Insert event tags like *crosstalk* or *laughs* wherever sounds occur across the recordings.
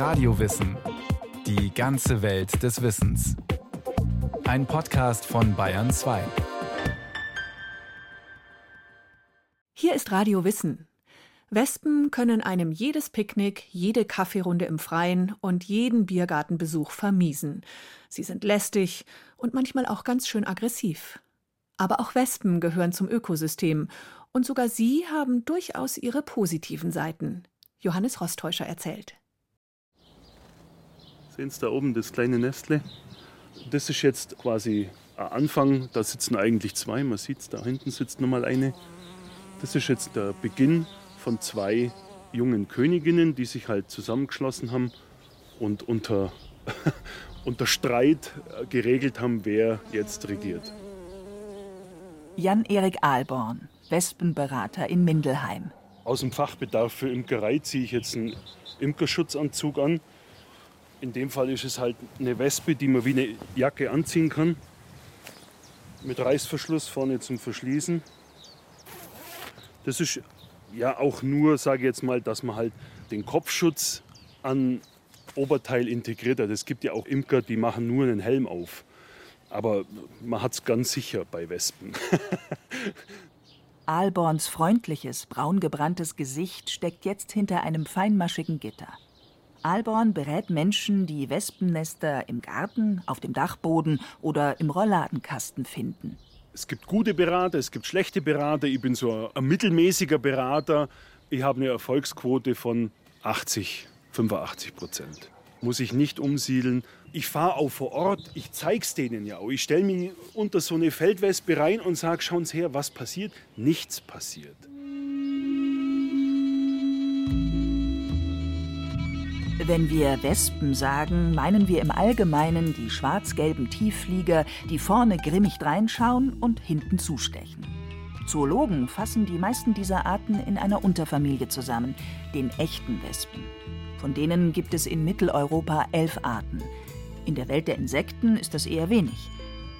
Radiowissen. Die ganze Welt des Wissens. Ein Podcast von Bayern 2. Hier ist Radio Wissen. Wespen können einem jedes Picknick, jede Kaffeerunde im Freien und jeden Biergartenbesuch vermiesen. Sie sind lästig und manchmal auch ganz schön aggressiv. Aber auch Wespen gehören zum Ökosystem und sogar sie haben durchaus ihre positiven Seiten. Johannes Rostäuscher erzählt. Sehen Sie da oben das kleine Nestle? Das ist jetzt quasi ein Anfang. Da sitzen eigentlich zwei. Man sieht es, da hinten sitzt nochmal eine. Das ist jetzt der Beginn von zwei jungen Königinnen, die sich halt zusammengeschlossen haben und unter, *laughs* unter Streit geregelt haben, wer jetzt regiert. Jan-Erik Ahlborn, Wespenberater in Mindelheim. Aus dem Fachbedarf für Imkerei ziehe ich jetzt einen Imkerschutzanzug an. In dem Fall ist es halt eine Wespe, die man wie eine Jacke anziehen kann. Mit Reißverschluss vorne zum Verschließen. Das ist ja auch nur, sage ich jetzt mal, dass man halt den Kopfschutz an Oberteil integriert hat. Es gibt ja auch Imker, die machen nur einen Helm auf. Aber man hat es ganz sicher bei Wespen. *laughs* Alborns freundliches, braungebranntes Gesicht steckt jetzt hinter einem feinmaschigen Gitter. Alborn berät Menschen, die Wespennester im Garten, auf dem Dachboden oder im Rollladenkasten finden. Es gibt gute Berater, es gibt schlechte Berater. Ich bin so ein mittelmäßiger Berater. Ich habe eine Erfolgsquote von 80, 85 Prozent. Muss ich nicht umsiedeln. Ich fahre auch vor Ort, ich zeige es denen ja auch. Ich stelle mich unter so eine Feldwespe rein und sage, schauen Sie her, was passiert. Nichts passiert. Wenn wir Wespen sagen, meinen wir im Allgemeinen die schwarz-gelben Tiefflieger, die vorne grimmig reinschauen und hinten zustechen. Zoologen fassen die meisten dieser Arten in einer Unterfamilie zusammen, den echten Wespen. Von denen gibt es in Mitteleuropa elf Arten. In der Welt der Insekten ist das eher wenig.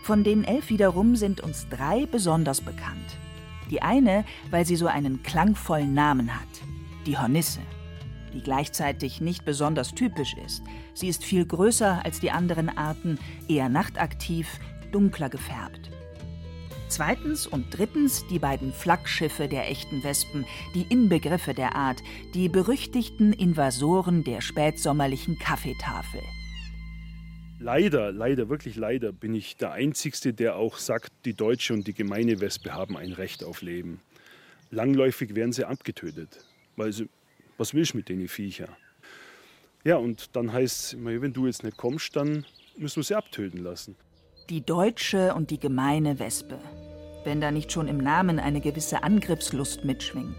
Von den elf wiederum sind uns drei besonders bekannt. Die eine, weil sie so einen klangvollen Namen hat, die Hornisse die gleichzeitig nicht besonders typisch ist. Sie ist viel größer als die anderen Arten, eher nachtaktiv, dunkler gefärbt. Zweitens und drittens die beiden Flaggschiffe der echten Wespen, die Inbegriffe der Art, die berüchtigten Invasoren der spätsommerlichen Kaffeetafel. Leider, leider, wirklich leider bin ich der Einzige, der auch sagt, die deutsche und die gemeine Wespe haben ein Recht auf Leben. Langläufig werden sie abgetötet, weil sie was willst du mit den Viecher? Ja, und dann heißt es, wenn du jetzt nicht kommst, dann müssen wir sie abtöten lassen. Die deutsche und die gemeine Wespe. Wenn da nicht schon im Namen eine gewisse Angriffslust mitschwingt.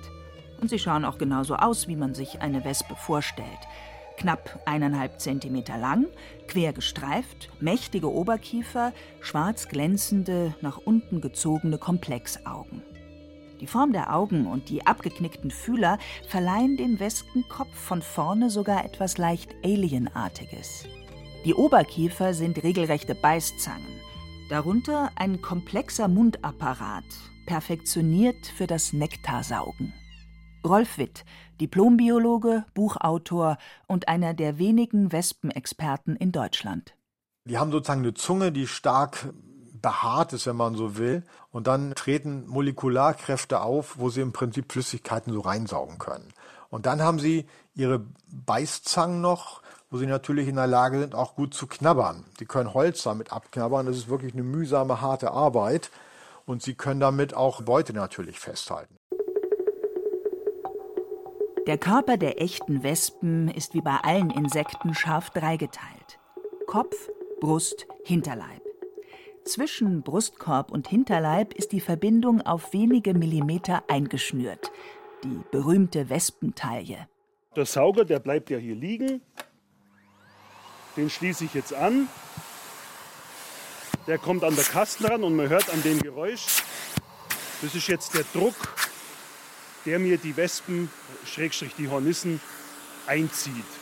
Und sie schauen auch genauso aus, wie man sich eine Wespe vorstellt. Knapp eineinhalb Zentimeter lang, quer gestreift, mächtige Oberkiefer, schwarz glänzende, nach unten gezogene Komplexaugen. Die Form der Augen und die abgeknickten Fühler verleihen dem Wespenkopf von vorne sogar etwas leicht Alienartiges. Die Oberkiefer sind regelrechte Beißzangen. Darunter ein komplexer Mundapparat, perfektioniert für das Nektarsaugen. Rolf Witt, Diplombiologe, Buchautor und einer der wenigen Wespenexperten in Deutschland. Die haben sozusagen eine Zunge, die stark behaart ist, wenn man so will. Und dann treten Molekularkräfte auf, wo sie im Prinzip Flüssigkeiten so reinsaugen können. Und dann haben sie ihre Beißzangen noch, wo sie natürlich in der Lage sind, auch gut zu knabbern. Sie können Holz damit abknabbern. Das ist wirklich eine mühsame, harte Arbeit. Und sie können damit auch Beute natürlich festhalten. Der Körper der echten Wespen ist wie bei allen Insekten scharf dreigeteilt. Kopf, Brust, Hinterleib. Zwischen Brustkorb und Hinterleib ist die Verbindung auf wenige Millimeter eingeschnürt. Die berühmte Wespentaille. Der Sauger, der bleibt ja hier liegen. Den schließe ich jetzt an. Der kommt an der Kasten ran und man hört an dem Geräusch, das ist jetzt der Druck, der mir die Wespen, Schrägstrich die Hornissen, einzieht.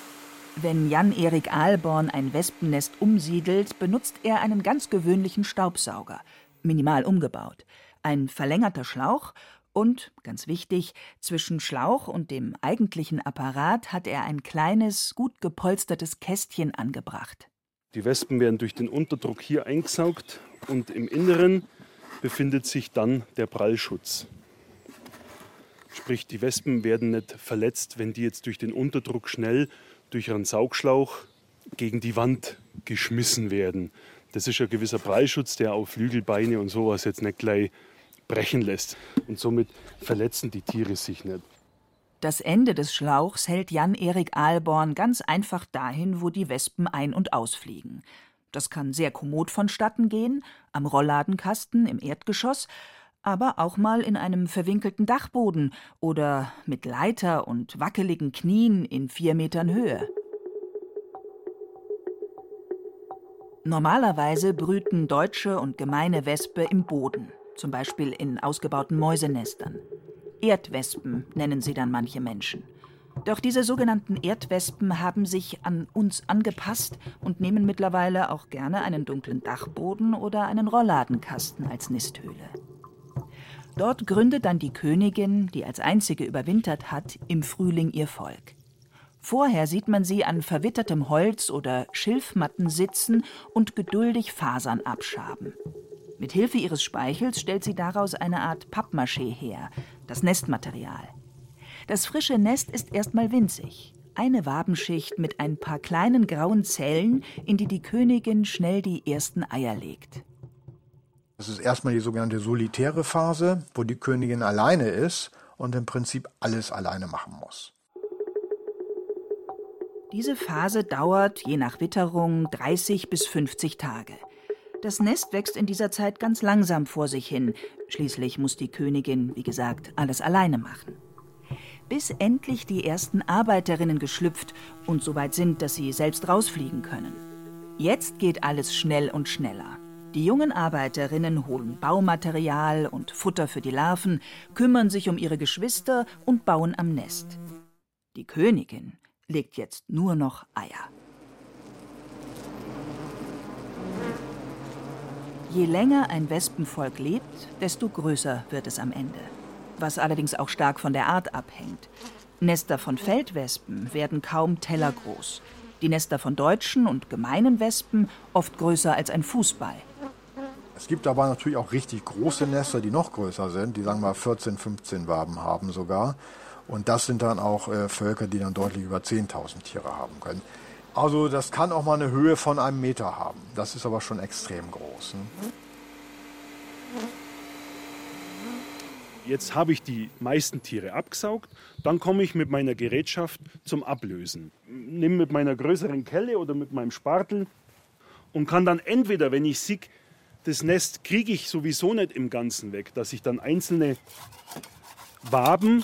Wenn Jan-Erik Ahlborn ein Wespennest umsiedelt, benutzt er einen ganz gewöhnlichen Staubsauger, minimal umgebaut. Ein verlängerter Schlauch Und, ganz wichtig, zwischen Schlauch und dem eigentlichen Apparat hat er ein kleines, gut gepolstertes Kästchen angebracht. Die Wespen werden durch den Unterdruck hier eingesaugt und im Inneren befindet sich dann der Prallschutz. Sprich, die Wespen werden nicht verletzt, wenn die jetzt durch den Unterdruck schnell durch ihren Saugschlauch gegen die Wand geschmissen werden. Das ist ein gewisser Prallschutz, der auf Flügel, Beine und sowas jetzt nicht gleich brechen lässt. Und somit verletzen die Tiere sich nicht. Das Ende des Schlauchs hält Jan-Erik Ahlborn ganz einfach dahin, wo die Wespen ein- und ausfliegen. Das kann sehr kommod vonstatten gehen, am Rollladenkasten im Erdgeschoss, aber auch mal in einem verwinkelten Dachboden oder mit Leiter und wackeligen Knien in vier Metern Höhe. Normalerweise brüten deutsche und gemeine Wespe im Boden, zum Beispiel in ausgebauten Mäusenestern. Erdwespen nennen sie dann manche Menschen. Doch diese sogenannten Erdwespen haben sich an uns angepasst und nehmen mittlerweile auch gerne einen dunklen Dachboden oder einen Rollladenkasten als Nisthöhle. Dort gründet dann die Königin, die als einzige überwintert hat, im Frühling ihr Volk. Vorher sieht man sie an verwittertem Holz oder Schilfmatten sitzen und geduldig Fasern abschaben. Mit Hilfe ihres Speichels stellt sie daraus eine Art Pappmaché her, das Nestmaterial. Das frische Nest ist erstmal winzig. Eine Wabenschicht mit ein paar kleinen grauen Zellen, in die die Königin schnell die ersten Eier legt. Das ist erstmal die sogenannte solitäre Phase, wo die Königin alleine ist und im Prinzip alles alleine machen muss. Diese Phase dauert, je nach Witterung, 30 bis 50 Tage. Das Nest wächst in dieser Zeit ganz langsam vor sich hin. Schließlich muss die Königin, wie gesagt, alles alleine machen. Bis endlich die ersten Arbeiterinnen geschlüpft und so weit sind, dass sie selbst rausfliegen können. Jetzt geht alles schnell und schneller. Die jungen Arbeiterinnen holen Baumaterial und Futter für die Larven, kümmern sich um ihre Geschwister und bauen am Nest. Die Königin legt jetzt nur noch Eier. Je länger ein Wespenvolk lebt, desto größer wird es am Ende. Was allerdings auch stark von der Art abhängt. Nester von Feldwespen werden kaum tellergroß. Die Nester von deutschen und gemeinen Wespen oft größer als ein Fußball. Es gibt aber natürlich auch richtig große Nester, die noch größer sind, die sagen wir 14, 15 Waben haben sogar. Und das sind dann auch äh, Völker, die dann deutlich über 10.000 Tiere haben können. Also das kann auch mal eine Höhe von einem Meter haben. Das ist aber schon extrem groß. Ne? Jetzt habe ich die meisten Tiere abgesaugt, dann komme ich mit meiner Gerätschaft zum Ablösen. Nimm mit meiner größeren Kelle oder mit meinem Spartel und kann dann entweder, wenn ich sehe, das Nest kriege ich sowieso nicht im Ganzen weg, dass ich dann einzelne Waben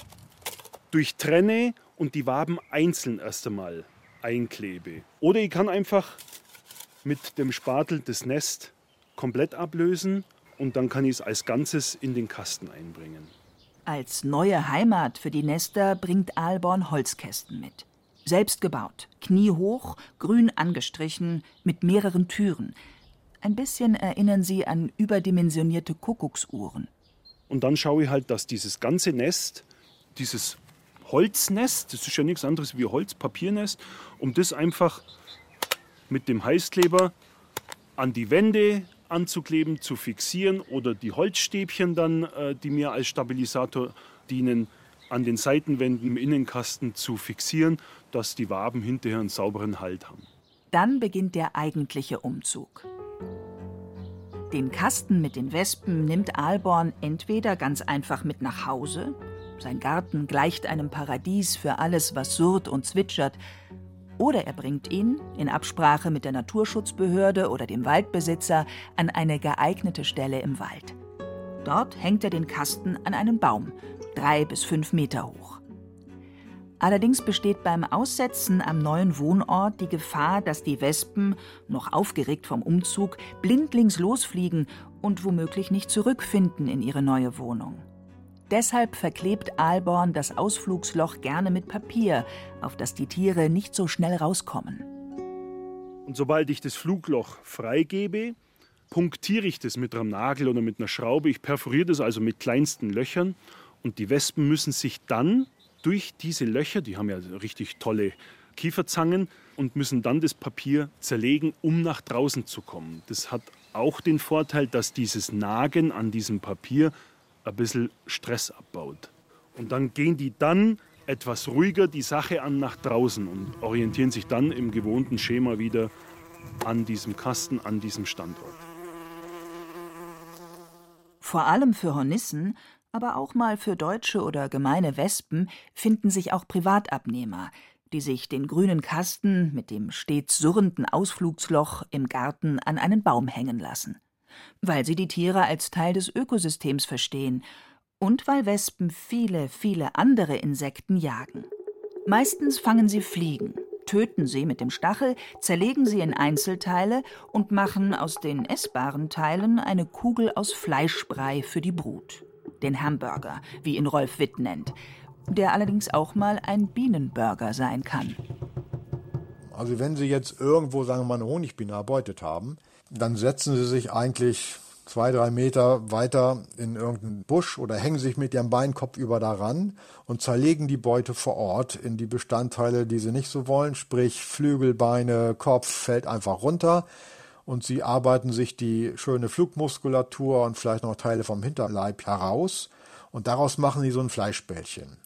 durchtrenne und die Waben einzeln erst einmal einklebe. Oder ich kann einfach mit dem Spatel das Nest komplett ablösen und dann kann ich es als Ganzes in den Kasten einbringen. Als neue Heimat für die Nester bringt Aalborn Holzkästen mit. Selbst gebaut, kniehoch, grün angestrichen, mit mehreren Türen. Ein bisschen erinnern sie an überdimensionierte Kuckucksuhren. Und dann schaue ich halt, dass dieses ganze Nest, dieses Holznest, das ist ja nichts anderes wie Holzpapiernest, um das einfach mit dem Heißkleber an die Wände anzukleben, zu fixieren oder die Holzstäbchen dann, äh, die mir als Stabilisator dienen, an den Seitenwänden im Innenkasten zu fixieren, dass die Waben hinterher einen sauberen Halt haben. Dann beginnt der eigentliche Umzug. Den Kasten mit den Wespen nimmt Aalborn entweder ganz einfach mit nach Hause, sein Garten gleicht einem Paradies für alles, was surrt und zwitschert, oder er bringt ihn, in Absprache mit der Naturschutzbehörde oder dem Waldbesitzer, an eine geeignete Stelle im Wald. Dort hängt er den Kasten an einen Baum, drei bis fünf Meter hoch. Allerdings besteht beim Aussetzen am neuen Wohnort die Gefahr, dass die Wespen, noch aufgeregt vom Umzug, blindlings losfliegen und womöglich nicht zurückfinden in ihre neue Wohnung. Deshalb verklebt Aalborn das Ausflugsloch gerne mit Papier, auf das die Tiere nicht so schnell rauskommen. Und sobald ich das Flugloch freigebe, punktiere ich das mit einem Nagel oder mit einer Schraube. Ich perforiere das also mit kleinsten Löchern Und die Wespen müssen sich dann durch diese Löcher, die haben ja richtig tolle Kieferzangen, und müssen dann das Papier zerlegen, um nach draußen zu kommen. Das hat auch den Vorteil, dass dieses Nagen an diesem Papier ein bisschen Stress abbaut. Und dann gehen die dann etwas ruhiger die Sache an nach draußen und orientieren sich dann im gewohnten Schema wieder an diesem Kasten, an diesem Standort. Vor allem für Hornissen, aber auch mal für deutsche oder gemeine Wespen finden sich auch Privatabnehmer, die sich den grünen Kasten mit dem stets surrenden Ausflugsloch im Garten an einen Baum hängen lassen. Weil sie die Tiere als Teil des Ökosystems verstehen und weil Wespen viele, viele andere Insekten jagen. Meistens fangen sie Fliegen, töten sie mit dem Stachel, zerlegen sie in Einzelteile und machen aus den essbaren Teilen eine Kugel aus Fleischbrei für die Brut. Den Hamburger, wie ihn Rolf Witt nennt, der allerdings auch mal ein Bienenburger sein kann. Also wenn Sie jetzt irgendwo, sagen wir mal, eine Honigbiene erbeutet haben, dann setzen Sie sich eigentlich zwei, drei Meter weiter in irgendeinen Busch oder hängen sich mit ihrem Bein kopfüber daran und zerlegen die Beute vor Ort in die Bestandteile, die sie nicht so wollen, sprich Flügel, Beine, Kopf fällt einfach runter und sie arbeiten sich die schöne Flugmuskulatur und vielleicht noch Teile vom Hinterleib heraus und daraus machen sie so ein Fleischbällchen.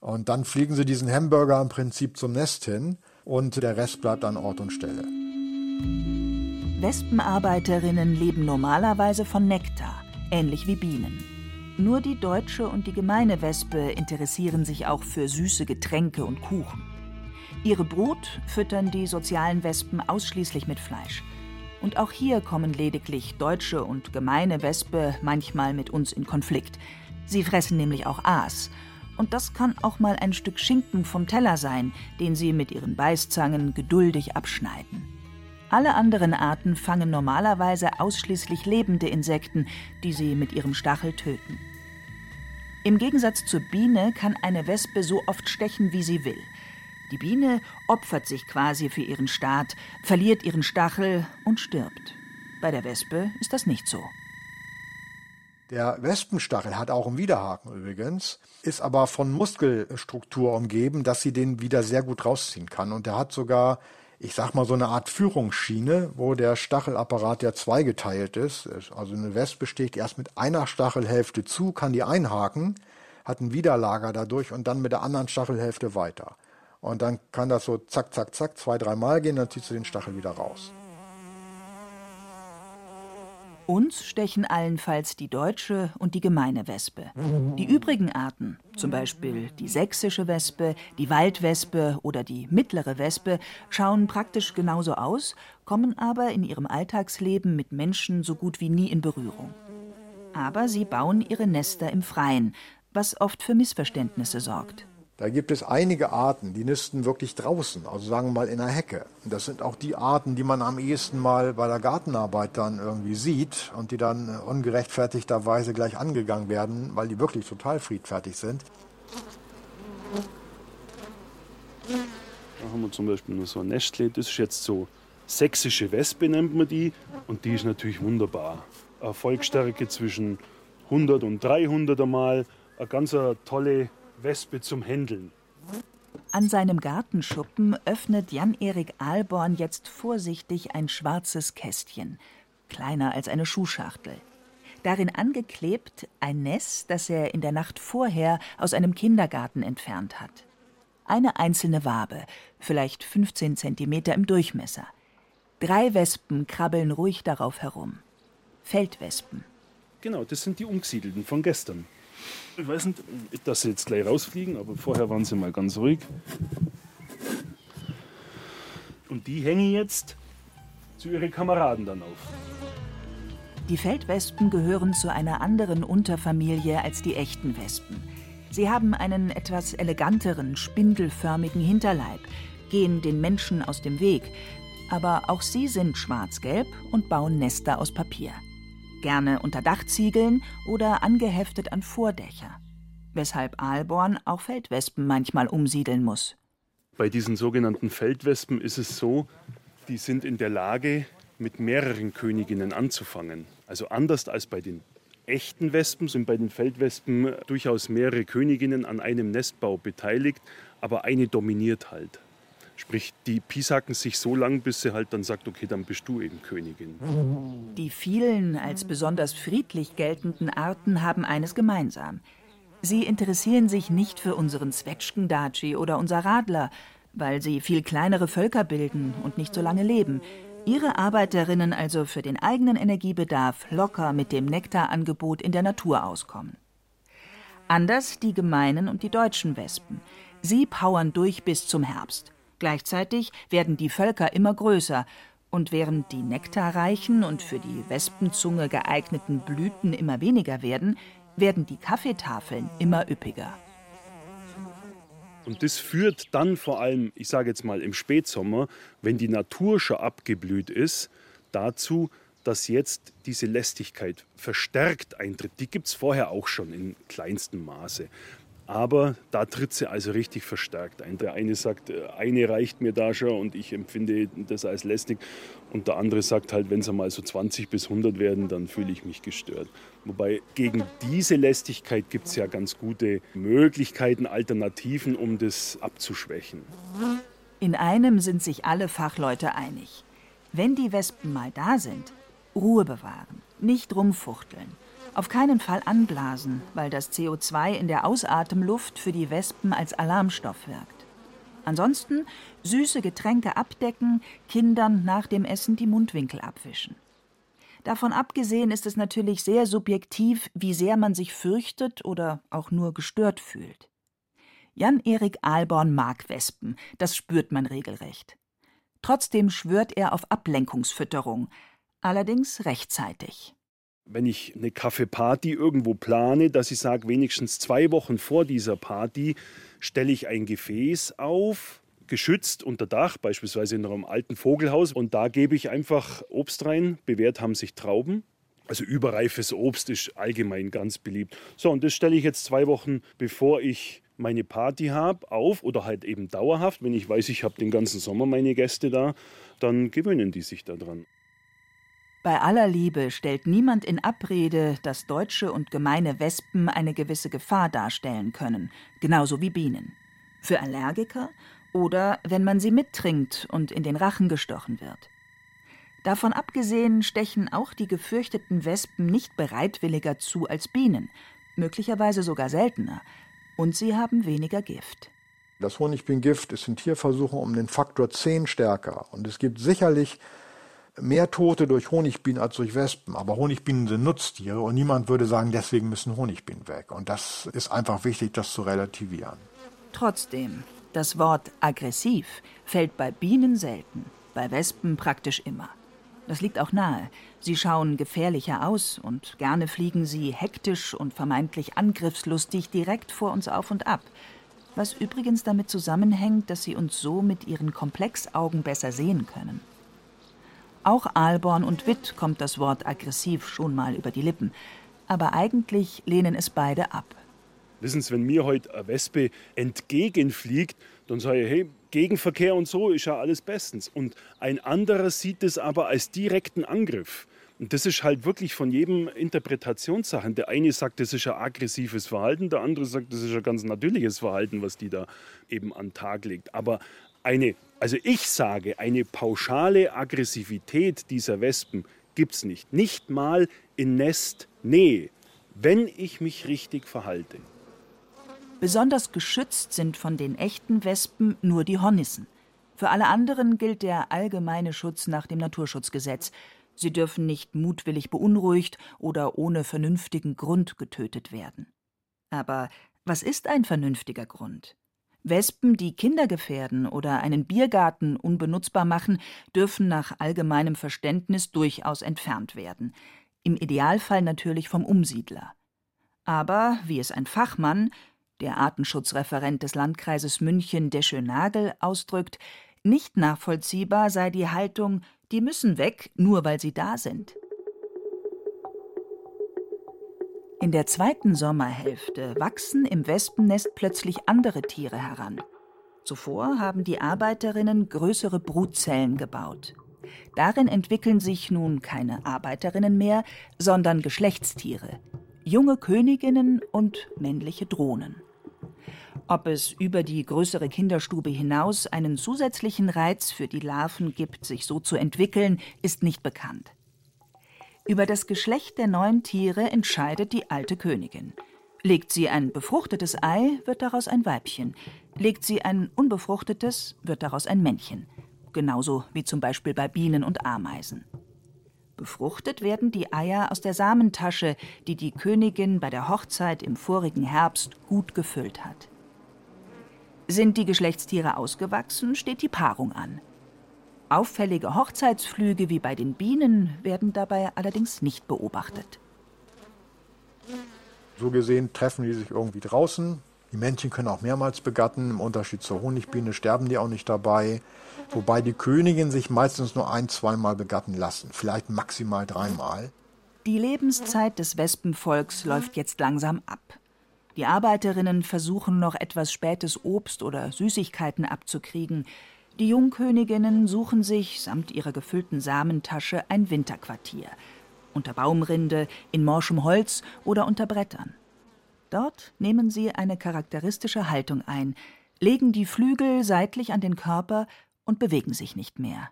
Und dann fliegen sie diesen Hamburger im Prinzip zum Nest hin und der Rest bleibt an Ort und Stelle. Wespenarbeiterinnen leben normalerweise von Nektar, ähnlich wie Bienen. Nur die deutsche und die gemeine Wespe interessieren sich auch für süße Getränke und Kuchen. Ihre Brut füttern die sozialen Wespen ausschließlich mit Fleisch. Und auch hier kommen lediglich deutsche und gemeine Wespe manchmal mit uns in Konflikt. Sie fressen nämlich auch Aas. Und das kann auch mal ein Stück Schinken vom Teller sein, den sie mit ihren Beißzangen geduldig abschneiden. Alle anderen Arten fangen normalerweise ausschließlich lebende Insekten, die sie mit ihrem Stachel töten. Im Gegensatz zur Biene kann eine Wespe so oft stechen, wie sie will. Die Biene opfert sich quasi für ihren Staat, verliert ihren Stachel und stirbt. Bei der Wespe ist das nicht so. Der Wespenstachel hat auch einen Widerhaken übrigens, ist aber von Muskelstruktur umgeben, dass sie den wieder sehr gut rausziehen kann. Und der hat sogar ich sag mal, so eine Art Führungsschiene, wo der Stachelapparat ja zweigeteilt ist. Also eine Wespe sticht erst mit einer Stachelhälfte zu, kann die einhaken, hat ein Widerlager dadurch und dann mit der anderen Stachelhälfte weiter. Und dann kann das so zack, zack, zack zwei, dreimal gehen, dann ziehst du den Stachel wieder raus. Uns stechen allenfalls die deutsche und die gemeine Wespe. Die übrigen Arten, zum Beispiel die sächsische Wespe, die Waldwespe oder die mittlere Wespe, schauen praktisch genauso aus, kommen aber in ihrem Alltagsleben mit Menschen so gut wie nie in Berührung. Aber sie bauen ihre Nester im Freien, was oft für Missverständnisse sorgt. Da gibt es einige Arten, die nisten wirklich draußen, also sagen wir mal in der Hecke. Das sind auch die Arten, die man am ehesten mal bei der Gartenarbeit dann irgendwie sieht und die dann ungerechtfertigterweise gleich angegangen werden, weil die wirklich total friedfertig sind. Da haben wir zum Beispiel nur so ein Nestle, das ist jetzt so sächsische Wespe nennt man die und die ist natürlich wunderbar. Eine Volksstärke zwischen 100 und 300 einmal, eine ganz tolle Wespe zum Händeln. An seinem Gartenschuppen öffnet Jan-Erik Ahlborn jetzt vorsichtig ein schwarzes Kästchen, kleiner als eine Schuhschachtel. Darin angeklebt ein Nest, das er in der Nacht vorher aus einem Kindergarten entfernt hat. Eine einzelne Wabe, vielleicht 15 Zentimeter im Durchmesser. Drei Wespen krabbeln ruhig darauf herum. Feldwespen. Genau, das sind die Umgesiedelten von gestern. Ich weiß nicht, dass sie jetzt gleich rausfliegen, aber vorher waren sie mal ganz ruhig. Und die hängen jetzt zu ihren Kameraden dann auf. Die Feldwespen gehören zu einer anderen Unterfamilie als die echten Wespen. Sie haben einen etwas eleganteren, spindelförmigen Hinterleib, gehen den Menschen aus dem Weg, aber auch sie sind schwarz-gelb und bauen Nester aus Papier gerne unter Dachziegeln oder angeheftet an Vordächer, weshalb Aalborn auch Feldwespen manchmal umsiedeln muss. Bei diesen sogenannten Feldwespen ist es so, die sind in der Lage, mit mehreren Königinnen anzufangen. Also anders als bei den echten Wespen sind bei den Feldwespen durchaus mehrere Königinnen an einem Nestbau beteiligt, aber eine dominiert halt. Sprich, die pisacken sich so lang, bis sie halt dann sagt, okay, dann bist du eben Königin. Die vielen als besonders friedlich geltenden Arten haben eines gemeinsam. Sie interessieren sich nicht für unseren Zwetschgendatschi oder unser Radler, weil sie viel kleinere Völker bilden und nicht so lange leben. Ihre Arbeiterinnen also für den eigenen Energiebedarf locker mit dem Nektarangebot in der Natur auskommen. Anders die gemeinen und die deutschen Wespen. Sie powern durch bis zum Herbst. Gleichzeitig werden die Völker immer größer, und während die nektarreichen und für die Wespenzunge geeigneten Blüten immer weniger werden, werden die Kaffeetafeln immer üppiger. Und das führt dann vor allem, ich sage jetzt mal im Spätsommer, wenn die Natur schon abgeblüht ist, dazu, dass jetzt diese Lästigkeit verstärkt eintritt. Die gibt es vorher auch schon in kleinstem Maße. Aber da tritt sie also richtig verstärkt ein. Der eine sagt, äh, eine reicht mir da schon und ich empfinde das als lästig. Und der andere sagt halt, wenn es einmal so 20 bis 100 werden, dann fühle ich mich gestört. Wobei gegen diese Lästigkeit gibt es ja ganz gute Möglichkeiten, Alternativen, um das abzuschwächen. In einem sind sich alle Fachleute einig. Wenn die Wespen mal da sind, Ruhe bewahren, nicht rumfuchteln auf keinen Fall anblasen, weil das CO2 in der Ausatemluft für die Wespen als Alarmstoff wirkt. Ansonsten süße Getränke abdecken, Kindern nach dem Essen die Mundwinkel abwischen. Davon abgesehen ist es natürlich sehr subjektiv, wie sehr man sich fürchtet oder auch nur gestört fühlt. Jan-Erik Ahlborn mag Wespen, das spürt man regelrecht. Trotzdem schwört er auf Ablenkungsfütterung, allerdings rechtzeitig wenn ich eine Kaffeeparty irgendwo plane, dass ich sage, wenigstens zwei Wochen vor dieser Party stelle ich ein Gefäß auf, geschützt unter Dach, beispielsweise in einem alten Vogelhaus. Und da gebe ich einfach Obst rein. Bewährt haben sich Trauben. Also überreifes Obst ist allgemein ganz beliebt. So, und das stelle ich jetzt zwei Wochen, bevor ich meine Party habe, auf oder halt eben dauerhaft. Wenn ich weiß, ich habe den ganzen Sommer meine Gäste da, dann gewöhnen die sich daran. Bei aller Liebe stellt niemand in Abrede, dass deutsche und gemeine Wespen eine gewisse Gefahr darstellen können, genauso wie Bienen. Für Allergiker oder wenn man sie mittrinkt und in den Rachen gestochen wird. Davon abgesehen stechen auch die gefürchteten Wespen nicht bereitwilliger zu als Bienen, möglicherweise sogar seltener, und sie haben weniger Gift. Das Honigbienengift ist in Tierversuchen um den Faktor 10 stärker und es gibt sicherlich mehr Tote durch Honigbienen als durch Wespen. Aber Honigbienen sind Nutztiere und niemand würde sagen, deswegen müssen Honigbienen weg. Und das ist einfach wichtig, das zu relativieren. Trotzdem, das Wort aggressiv fällt bei Bienen selten, bei Wespen praktisch immer. Das liegt auch nahe. Sie schauen gefährlicher aus und gerne fliegen sie hektisch und vermeintlich angriffslustig direkt vor uns auf und ab. Was übrigens damit zusammenhängt, dass sie uns so mit ihren Komplexaugen besser sehen können. Auch Alborn und Witt kommt das Wort aggressiv schon mal über die Lippen. Aber eigentlich lehnen es beide ab. Wissen Sie, wenn mir heute eine Wespe entgegenfliegt, dann sage ich, hey, Gegenverkehr und so ist ja alles bestens. Und ein anderer sieht es aber als direkten Angriff. Und das ist halt wirklich von jedem Interpretationssachen. Der eine sagt, das ist ein aggressives Verhalten, der andere sagt, das ist ein ganz natürliches Verhalten, was die da eben an Tag legt. Aber eine, also ich sage, eine pauschale Aggressivität dieser Wespen gibt es nicht. Nicht mal in Nestnähe, wenn ich mich richtig verhalte. Besonders geschützt sind von den echten Wespen nur die Hornissen. Für alle anderen gilt der allgemeine Schutz nach dem Naturschutzgesetz. Sie dürfen nicht mutwillig beunruhigt oder ohne vernünftigen Grund getötet werden. Aber was ist ein vernünftiger Grund? Wespen, die Kinder gefährden oder einen Biergarten unbenutzbar machen, dürfen nach allgemeinem Verständnis durchaus entfernt werden. Im Idealfall natürlich vom Umsiedler. Aber, wie es ein Fachmann, der Artenschutzreferent des Landkreises München Desche Nagel ausdrückt, nicht nachvollziehbar sei die Haltung, die müssen weg, nur weil sie da sind. In der zweiten Sommerhälfte wachsen im Wespennest plötzlich andere Tiere heran. Zuvor haben die Arbeiterinnen größere Brutzellen gebaut. Darin entwickeln sich nun keine Arbeiterinnen mehr, sondern Geschlechtstiere. junge Königinnen und männliche Drohnen. Ob es über die größere Kinderstube hinaus einen zusätzlichen Reiz für die Larven gibt, sich so zu entwickeln, ist nicht bekannt. Über das Geschlecht der neuen Tiere entscheidet die alte Königin. Legt sie ein befruchtetes Ei, wird daraus ein Weibchen. Legt sie ein unbefruchtetes, wird daraus ein Männchen. Genauso wie zum Beispiel bei Bienen und Ameisen. Befruchtet werden die Eier aus der Samentasche, die die Königin bei der Hochzeit im vorigen Herbst gut gefüllt hat. Sind die Geschlechtstiere ausgewachsen, steht die Paarung an. Auffällige Hochzeitsflüge wie bei den Bienen werden dabei allerdings nicht beobachtet. So gesehen treffen die sich irgendwie draußen. Die Männchen können auch mehrmals begatten. Im Unterschied zur Honigbiene sterben die auch nicht dabei. Wobei die Königin sich meistens nur ein-, zweimal begatten lassen. Vielleicht maximal dreimal. Die Lebenszeit des Wespenvolks läuft jetzt langsam ab. Die Arbeiterinnen versuchen noch etwas spätes Obst oder Süßigkeiten abzukriegen. Die Jungköniginnen suchen sich samt ihrer gefüllten Samentasche ein Winterquartier unter Baumrinde, in morschem Holz oder unter Brettern. Dort nehmen sie eine charakteristische Haltung ein, legen die Flügel seitlich an den Körper und bewegen sich nicht mehr.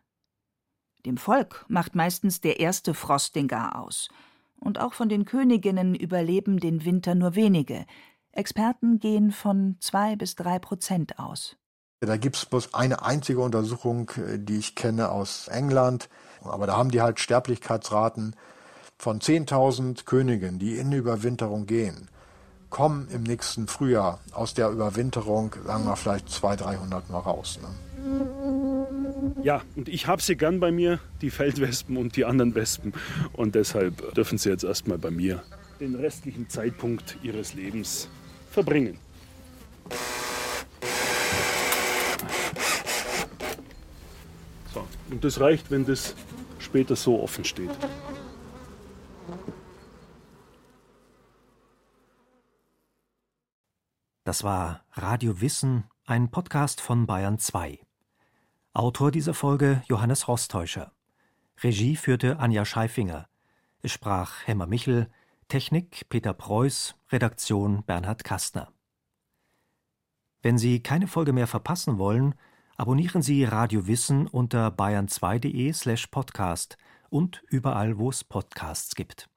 Dem Volk macht meistens der erste Frost den Gar aus. Und auch von den Königinnen überleben den Winter nur wenige. Experten gehen von zwei bis drei Prozent aus. Da gibt es bloß eine einzige Untersuchung, äh, die ich kenne aus England. Aber da haben die halt Sterblichkeitsraten von 10.000 Königen, die in Überwinterung gehen, kommen im nächsten Frühjahr aus der Überwinterung, sagen wir vielleicht 200, 300 mal raus. Ne? Ja, und ich habe sie gern bei mir, die Feldwespen und die anderen Wespen. Und deshalb dürfen sie jetzt erstmal bei mir den restlichen Zeitpunkt ihres Lebens verbringen. So, und das reicht, wenn das später so offen steht. Das war Radio Wissen, ein Podcast von Bayern 2. Autor dieser Folge Johannes Rostäuscher. Regie führte Anja Scheifinger. Es sprach Hemmer Michel, Technik Peter Preuß, Redaktion Bernhard Kastner. Wenn Sie keine Folge mehr verpassen wollen, abonnieren Sie Radio Wissen unter bayern2.de slash podcast und überall, wo es Podcasts gibt.